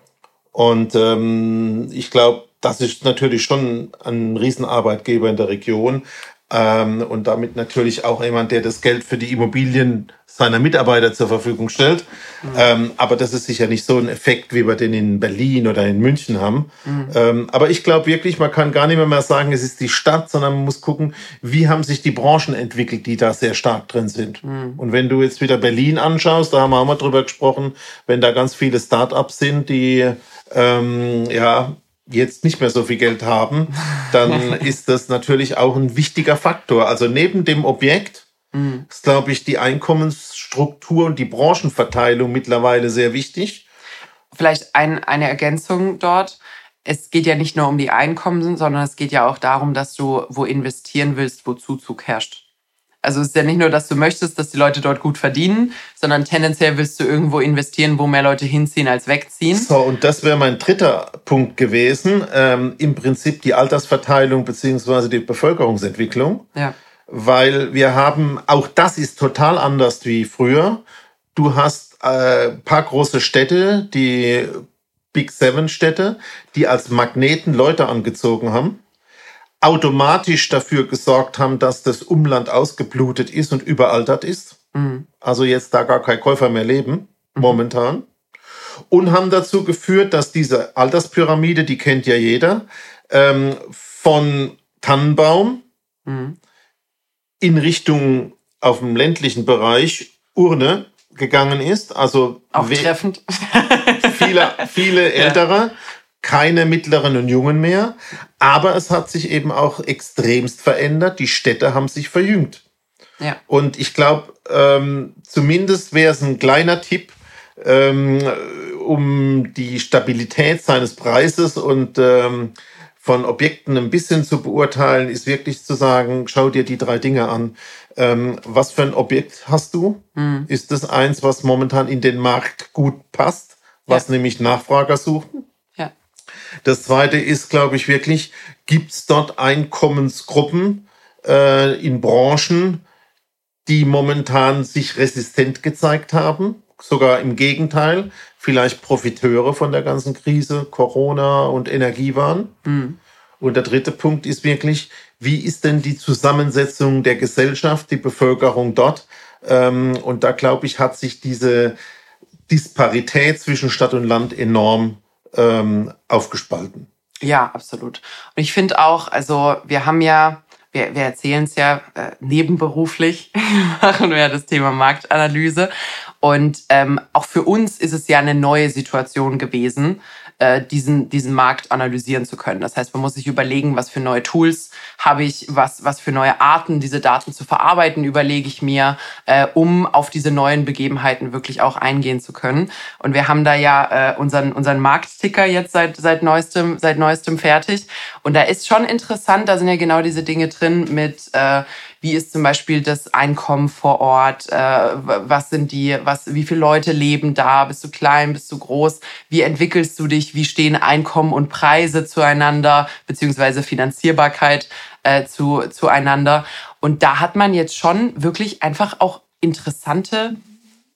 Und ähm, ich glaube, das ist natürlich schon ein Riesenarbeitgeber in der Region. Ähm, und damit natürlich auch jemand, der das Geld für die Immobilien seiner Mitarbeiter zur Verfügung stellt. Mhm. Ähm, aber das ist sicher nicht so ein Effekt, wie wir den in Berlin oder in München haben. Mhm. Ähm, aber ich glaube wirklich, man kann gar nicht mehr, mehr sagen, es ist die Stadt, sondern man muss gucken, wie haben sich die Branchen entwickelt, die da sehr stark drin sind. Mhm. Und wenn du jetzt wieder Berlin anschaust, da haben wir auch mal drüber gesprochen, wenn da ganz viele Start-ups sind, die ähm, ja jetzt nicht mehr so viel Geld haben, dann [laughs] ist das natürlich auch ein wichtiger Faktor. Also neben dem Objekt mhm. ist, glaube ich, die Einkommensstruktur und die Branchenverteilung mittlerweile sehr wichtig. Vielleicht ein, eine Ergänzung dort. Es geht ja nicht nur um die Einkommen, sondern es geht ja auch darum, dass du wo investieren willst, wo Zuzug herrscht. Also es ist ja nicht nur, dass du möchtest, dass die Leute dort gut verdienen, sondern tendenziell willst du irgendwo investieren, wo mehr Leute hinziehen als wegziehen. So, und das wäre mein dritter Punkt gewesen. Ähm, Im Prinzip die Altersverteilung beziehungsweise die Bevölkerungsentwicklung. Ja. Weil wir haben, auch das ist total anders wie früher. Du hast äh, paar große Städte, die Big Seven Städte, die als Magneten Leute angezogen haben automatisch dafür gesorgt haben, dass das Umland ausgeblutet ist und überaltert ist. Mhm. Also jetzt da gar kein Käufer mehr leben, mhm. momentan. Und haben dazu geführt, dass diese Alterspyramide, die kennt ja jeder, ähm, von Tannenbaum mhm. in Richtung auf dem ländlichen Bereich Urne gegangen ist. Also auch treffend. viele, [laughs] viele Ältere. Ja keine mittleren und Jungen mehr. Aber es hat sich eben auch extremst verändert. Die Städte haben sich verjüngt. Ja. Und ich glaube, ähm, zumindest wäre es ein kleiner Tipp, ähm, um die Stabilität seines Preises und ähm, von Objekten ein bisschen zu beurteilen, ist wirklich zu sagen, schau dir die drei Dinge an. Ähm, was für ein Objekt hast du? Mhm. Ist das eins, was momentan in den Markt gut passt, was ja. nämlich Nachfrager suchen? Das zweite ist, glaube ich, wirklich, gibt es dort Einkommensgruppen äh, in Branchen, die momentan sich resistent gezeigt haben? Sogar im Gegenteil, vielleicht Profiteure von der ganzen Krise, Corona und Energie waren. Mhm. Und der dritte Punkt ist wirklich, wie ist denn die Zusammensetzung der Gesellschaft, die Bevölkerung dort? Ähm, und da glaube ich, hat sich diese Disparität zwischen Stadt und Land enorm ähm, aufgespalten. Ja, absolut. Und ich finde auch, also wir haben ja wir, wir erzählen es ja äh, nebenberuflich, [laughs] machen wir das Thema Marktanalyse. Und ähm, auch für uns ist es ja eine neue Situation gewesen, diesen, diesen Markt analysieren zu können. Das heißt, man muss sich überlegen, was für neue Tools habe ich, was, was für neue Arten, diese Daten zu verarbeiten, überlege ich mir, äh, um auf diese neuen Begebenheiten wirklich auch eingehen zu können. Und wir haben da ja äh, unseren, unseren Marktticker jetzt seit, seit, neuestem, seit neuestem fertig. Und da ist schon interessant, da sind ja genau diese Dinge drin mit, äh, wie ist zum Beispiel das Einkommen vor Ort? Äh, was sind die, was, wie viele Leute leben da? Bist du klein? Bist du groß? Wie entwickelst du dich? Wie stehen Einkommen und Preise zueinander? Beziehungsweise Finanzierbarkeit äh, zu, zueinander? Und da hat man jetzt schon wirklich einfach auch interessante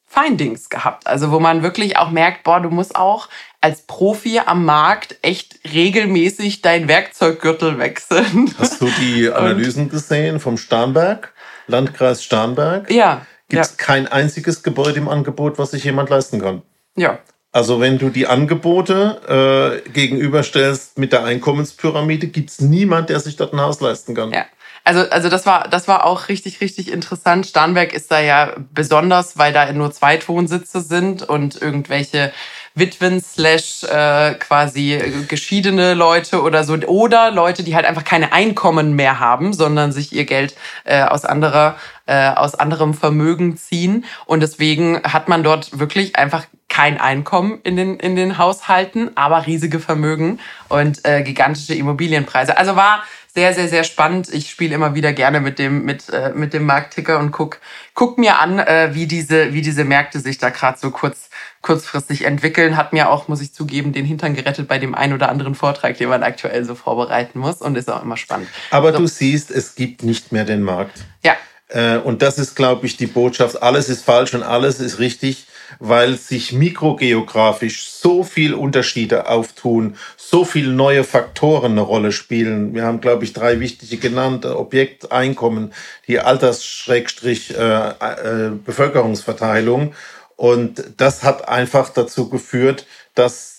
Findings gehabt. Also wo man wirklich auch merkt, boah, du musst auch als Profi am Markt echt regelmäßig dein Werkzeuggürtel wechseln. Hast du die [laughs] Analysen gesehen vom Starnberg, Landkreis Starnberg? Ja. Gibt es ja. kein einziges Gebäude im Angebot, was sich jemand leisten kann? Ja. Also wenn du die Angebote äh, gegenüberstellst mit der Einkommenspyramide, gibt es niemand, der sich dort ein Haus leisten kann. Ja. Also, also das war, das war auch richtig, richtig interessant. Starnberg ist da ja besonders, weil da nur zwei Wohnsitze sind und irgendwelche Witwen slash äh, quasi geschiedene Leute oder so oder Leute, die halt einfach keine Einkommen mehr haben, sondern sich ihr Geld äh, aus anderer äh, aus anderem Vermögen ziehen und deswegen hat man dort wirklich einfach kein Einkommen in den in den Haushalten, aber riesige Vermögen und äh, gigantische Immobilienpreise. Also war sehr, sehr, sehr spannend. Ich spiele immer wieder gerne mit dem, mit, äh, mit dem Marktticker und guck, guck mir an, äh, wie, diese, wie diese Märkte sich da gerade so kurz, kurzfristig entwickeln. Hat mir auch, muss ich zugeben, den Hintern gerettet bei dem einen oder anderen Vortrag, den man aktuell so vorbereiten muss und ist auch immer spannend. Aber so. du siehst, es gibt nicht mehr den Markt. Ja. Äh, und das ist, glaube ich, die Botschaft. Alles ist falsch und alles ist richtig weil sich mikrogeografisch so viel Unterschiede auftun, so viele neue Faktoren eine Rolle spielen. Wir haben, glaube ich, drei wichtige genannt. Objekt, Einkommen, die Alters-Bevölkerungsverteilung. Äh, äh, Und das hat einfach dazu geführt, dass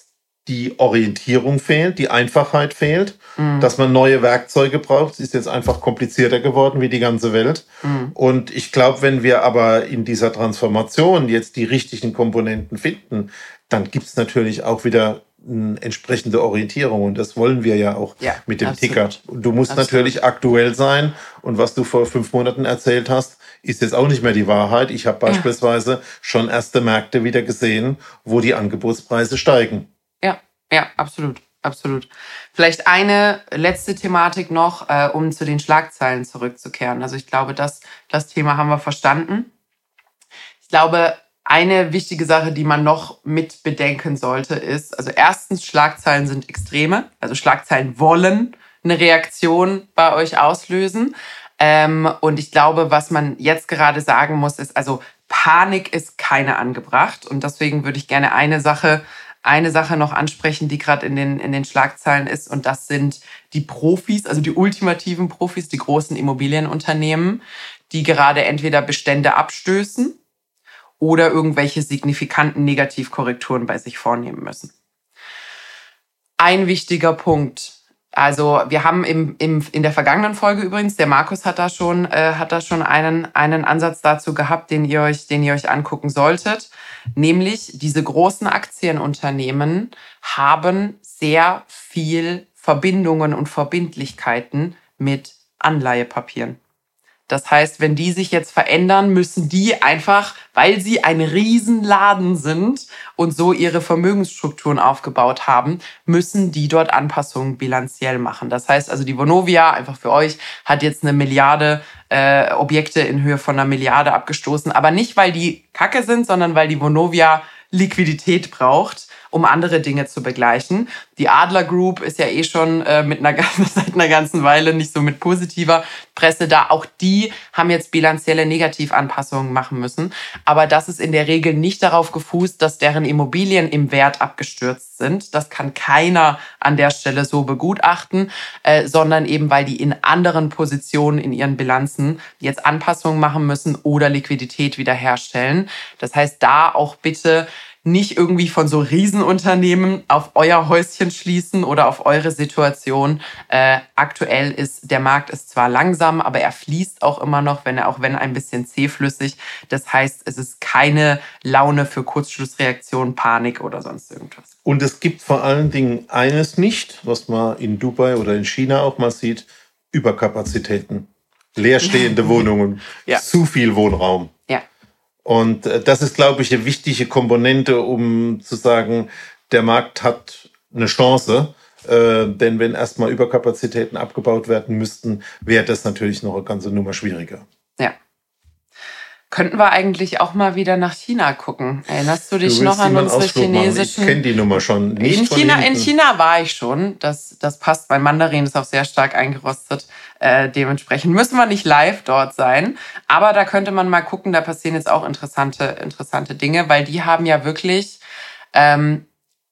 die Orientierung fehlt, die Einfachheit fehlt, mhm. dass man neue Werkzeuge braucht. Es ist jetzt einfach komplizierter geworden wie die ganze Welt. Mhm. Und ich glaube, wenn wir aber in dieser Transformation jetzt die richtigen Komponenten finden, dann gibt es natürlich auch wieder eine entsprechende Orientierung. Und das wollen wir ja auch ja, mit dem absolut. Ticker. Du musst absolut. natürlich aktuell sein. Und was du vor fünf Monaten erzählt hast, ist jetzt auch nicht mehr die Wahrheit. Ich habe beispielsweise ja. schon erste Märkte wieder gesehen, wo die Angebotspreise steigen. Ja, absolut. Absolut. Vielleicht eine letzte Thematik noch, äh, um zu den Schlagzeilen zurückzukehren. Also ich glaube, das, das Thema haben wir verstanden. Ich glaube, eine wichtige Sache, die man noch mit bedenken sollte, ist, also erstens, Schlagzeilen sind Extreme. Also Schlagzeilen wollen eine Reaktion bei euch auslösen. Ähm, und ich glaube, was man jetzt gerade sagen muss, ist, also Panik ist keine angebracht. Und deswegen würde ich gerne eine Sache eine Sache noch ansprechen, die gerade in den, in den Schlagzeilen ist. Und das sind die Profis, also die ultimativen Profis, die großen Immobilienunternehmen, die gerade entweder Bestände abstößen oder irgendwelche signifikanten Negativkorrekturen bei sich vornehmen müssen. Ein wichtiger Punkt. Also wir haben im, im, in der vergangenen Folge übrigens, der Markus hat da schon, äh, hat da schon einen, einen Ansatz dazu gehabt, den ihr euch, den ihr euch angucken solltet. Nämlich diese großen Aktienunternehmen haben sehr viel Verbindungen und Verbindlichkeiten mit Anleihepapieren. Das heißt, wenn die sich jetzt verändern, müssen die einfach, weil sie ein Riesenladen sind und so ihre Vermögensstrukturen aufgebaut haben, müssen die dort Anpassungen bilanziell machen. Das heißt also, die Vonovia, einfach für euch, hat jetzt eine Milliarde äh, Objekte in Höhe von einer Milliarde abgestoßen. Aber nicht, weil die kacke sind, sondern weil die Vonovia Liquidität braucht um andere Dinge zu begleichen. Die Adler Group ist ja eh schon äh, mit einer, [laughs] seit einer ganzen Weile nicht so mit positiver Presse da. Auch die haben jetzt bilanzielle Negativanpassungen machen müssen. Aber das ist in der Regel nicht darauf gefußt, dass deren Immobilien im Wert abgestürzt sind. Das kann keiner an der Stelle so begutachten, äh, sondern eben, weil die in anderen Positionen in ihren Bilanzen jetzt Anpassungen machen müssen oder Liquidität wiederherstellen. Das heißt, da auch bitte nicht irgendwie von so Riesenunternehmen auf euer Häuschen schließen oder auf eure Situation. Äh, aktuell ist der Markt ist zwar langsam, aber er fließt auch immer noch, wenn er auch wenn ein bisschen zähflüssig. Das heißt, es ist keine Laune für Kurzschlussreaktion, Panik oder sonst irgendwas. Und es gibt vor allen Dingen eines nicht, was man in Dubai oder in China auch mal sieht: Überkapazitäten, leerstehende [laughs] Wohnungen, ja. zu viel Wohnraum. Und äh, das ist, glaube ich, eine wichtige Komponente, um zu sagen, der Markt hat eine Chance. Äh, denn wenn erstmal Überkapazitäten abgebaut werden müssten, wäre das natürlich noch eine ganze Nummer schwieriger. Ja. Könnten wir eigentlich auch mal wieder nach China gucken? Erinnerst du dich du noch an unsere chinesischen? Ich kenne die Nummer schon. Nicht in, China, in China war ich schon. Das, das passt. Mein Mandarin ist auch sehr stark eingerostet. Äh, dementsprechend müssen wir nicht live dort sein. Aber da könnte man mal gucken. Da passieren jetzt auch interessante, interessante Dinge, weil die haben ja wirklich, ähm,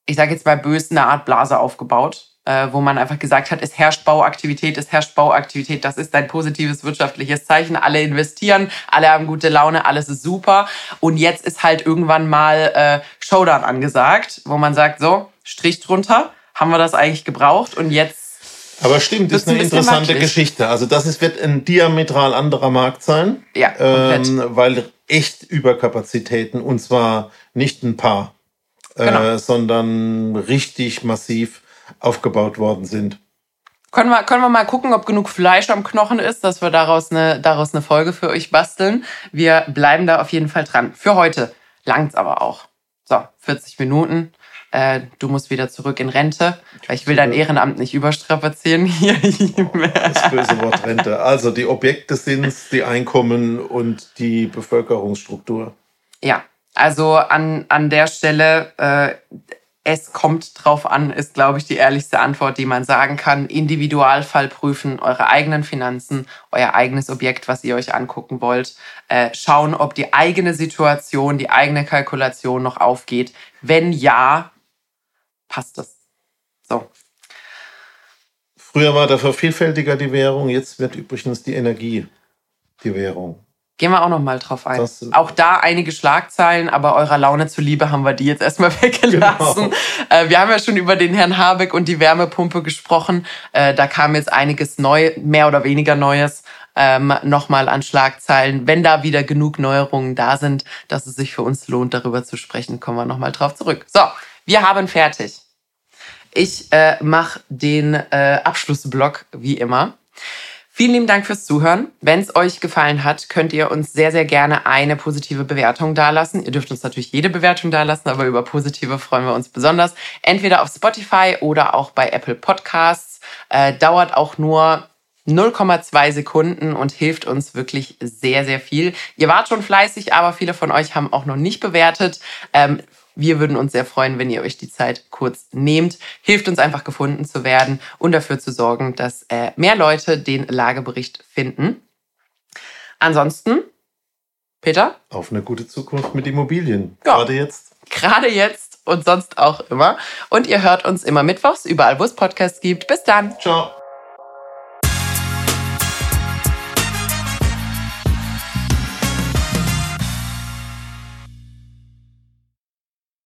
ich sage jetzt mal böse, eine Art Blase aufgebaut äh, wo man einfach gesagt hat, es herrscht Bauaktivität, es herrscht Bauaktivität, das ist ein positives wirtschaftliches Zeichen. Alle investieren, alle haben gute Laune, alles ist super. Und jetzt ist halt irgendwann mal äh, Showdown angesagt, wo man sagt, so, Strich drunter, haben wir das eigentlich gebraucht und jetzt aber stimmt, das ist eine interessante wackelig. Geschichte. Also das ist, wird ein diametral anderer Markt sein. Ja, ähm, weil echt Überkapazitäten und zwar nicht ein paar, genau. äh, sondern richtig massiv aufgebaut worden sind. Können wir, können wir mal gucken, ob genug Fleisch am Knochen ist, dass wir daraus eine, daraus eine Folge für euch basteln. Wir bleiben da auf jeden Fall dran. Für heute langt's aber auch. So, 40 Minuten. Äh, du musst wieder zurück in Rente, weil ich will dein Ehrenamt nicht überstrapazieren [laughs] hier. das böse Wort Rente. Also die Objekte sind die Einkommen und die Bevölkerungsstruktur. Ja, also an, an der Stelle äh, es kommt drauf an, ist, glaube ich, die ehrlichste Antwort, die man sagen kann. Individualfall prüfen, eure eigenen Finanzen, euer eigenes Objekt, was ihr euch angucken wollt. Äh, schauen, ob die eigene Situation, die eigene Kalkulation noch aufgeht. Wenn ja, passt es. So. Früher war der vervielfältiger die Währung, jetzt wird übrigens die Energie die Währung. Gehen wir auch noch mal drauf ein. Auch da einige Schlagzeilen, aber eurer Laune zuliebe haben wir die jetzt erstmal [laughs] weggelassen. Genau. Äh, wir haben ja schon über den Herrn Habeck und die Wärmepumpe gesprochen. Äh, da kam jetzt einiges neu, mehr oder weniger Neues ähm, nochmal an Schlagzeilen. Wenn da wieder genug Neuerungen da sind, dass es sich für uns lohnt, darüber zu sprechen, kommen wir nochmal drauf zurück. So, wir haben fertig. Ich äh, mache den äh, Abschlussblock wie immer. Vielen lieben Dank fürs Zuhören. Wenn es euch gefallen hat, könnt ihr uns sehr, sehr gerne eine positive Bewertung dalassen. Ihr dürft uns natürlich jede Bewertung dalassen, aber über positive freuen wir uns besonders. Entweder auf Spotify oder auch bei Apple Podcasts. Äh, dauert auch nur 0,2 Sekunden und hilft uns wirklich sehr, sehr viel. Ihr wart schon fleißig, aber viele von euch haben auch noch nicht bewertet. Ähm, wir würden uns sehr freuen, wenn ihr euch die Zeit kurz nehmt. Hilft uns einfach gefunden zu werden und dafür zu sorgen, dass äh, mehr Leute den Lagebericht finden. Ansonsten, Peter? Auf eine gute Zukunft mit Immobilien. Ja. Gerade jetzt. Gerade jetzt und sonst auch immer. Und ihr hört uns immer mittwochs, überall wo es Podcasts gibt. Bis dann. Ciao.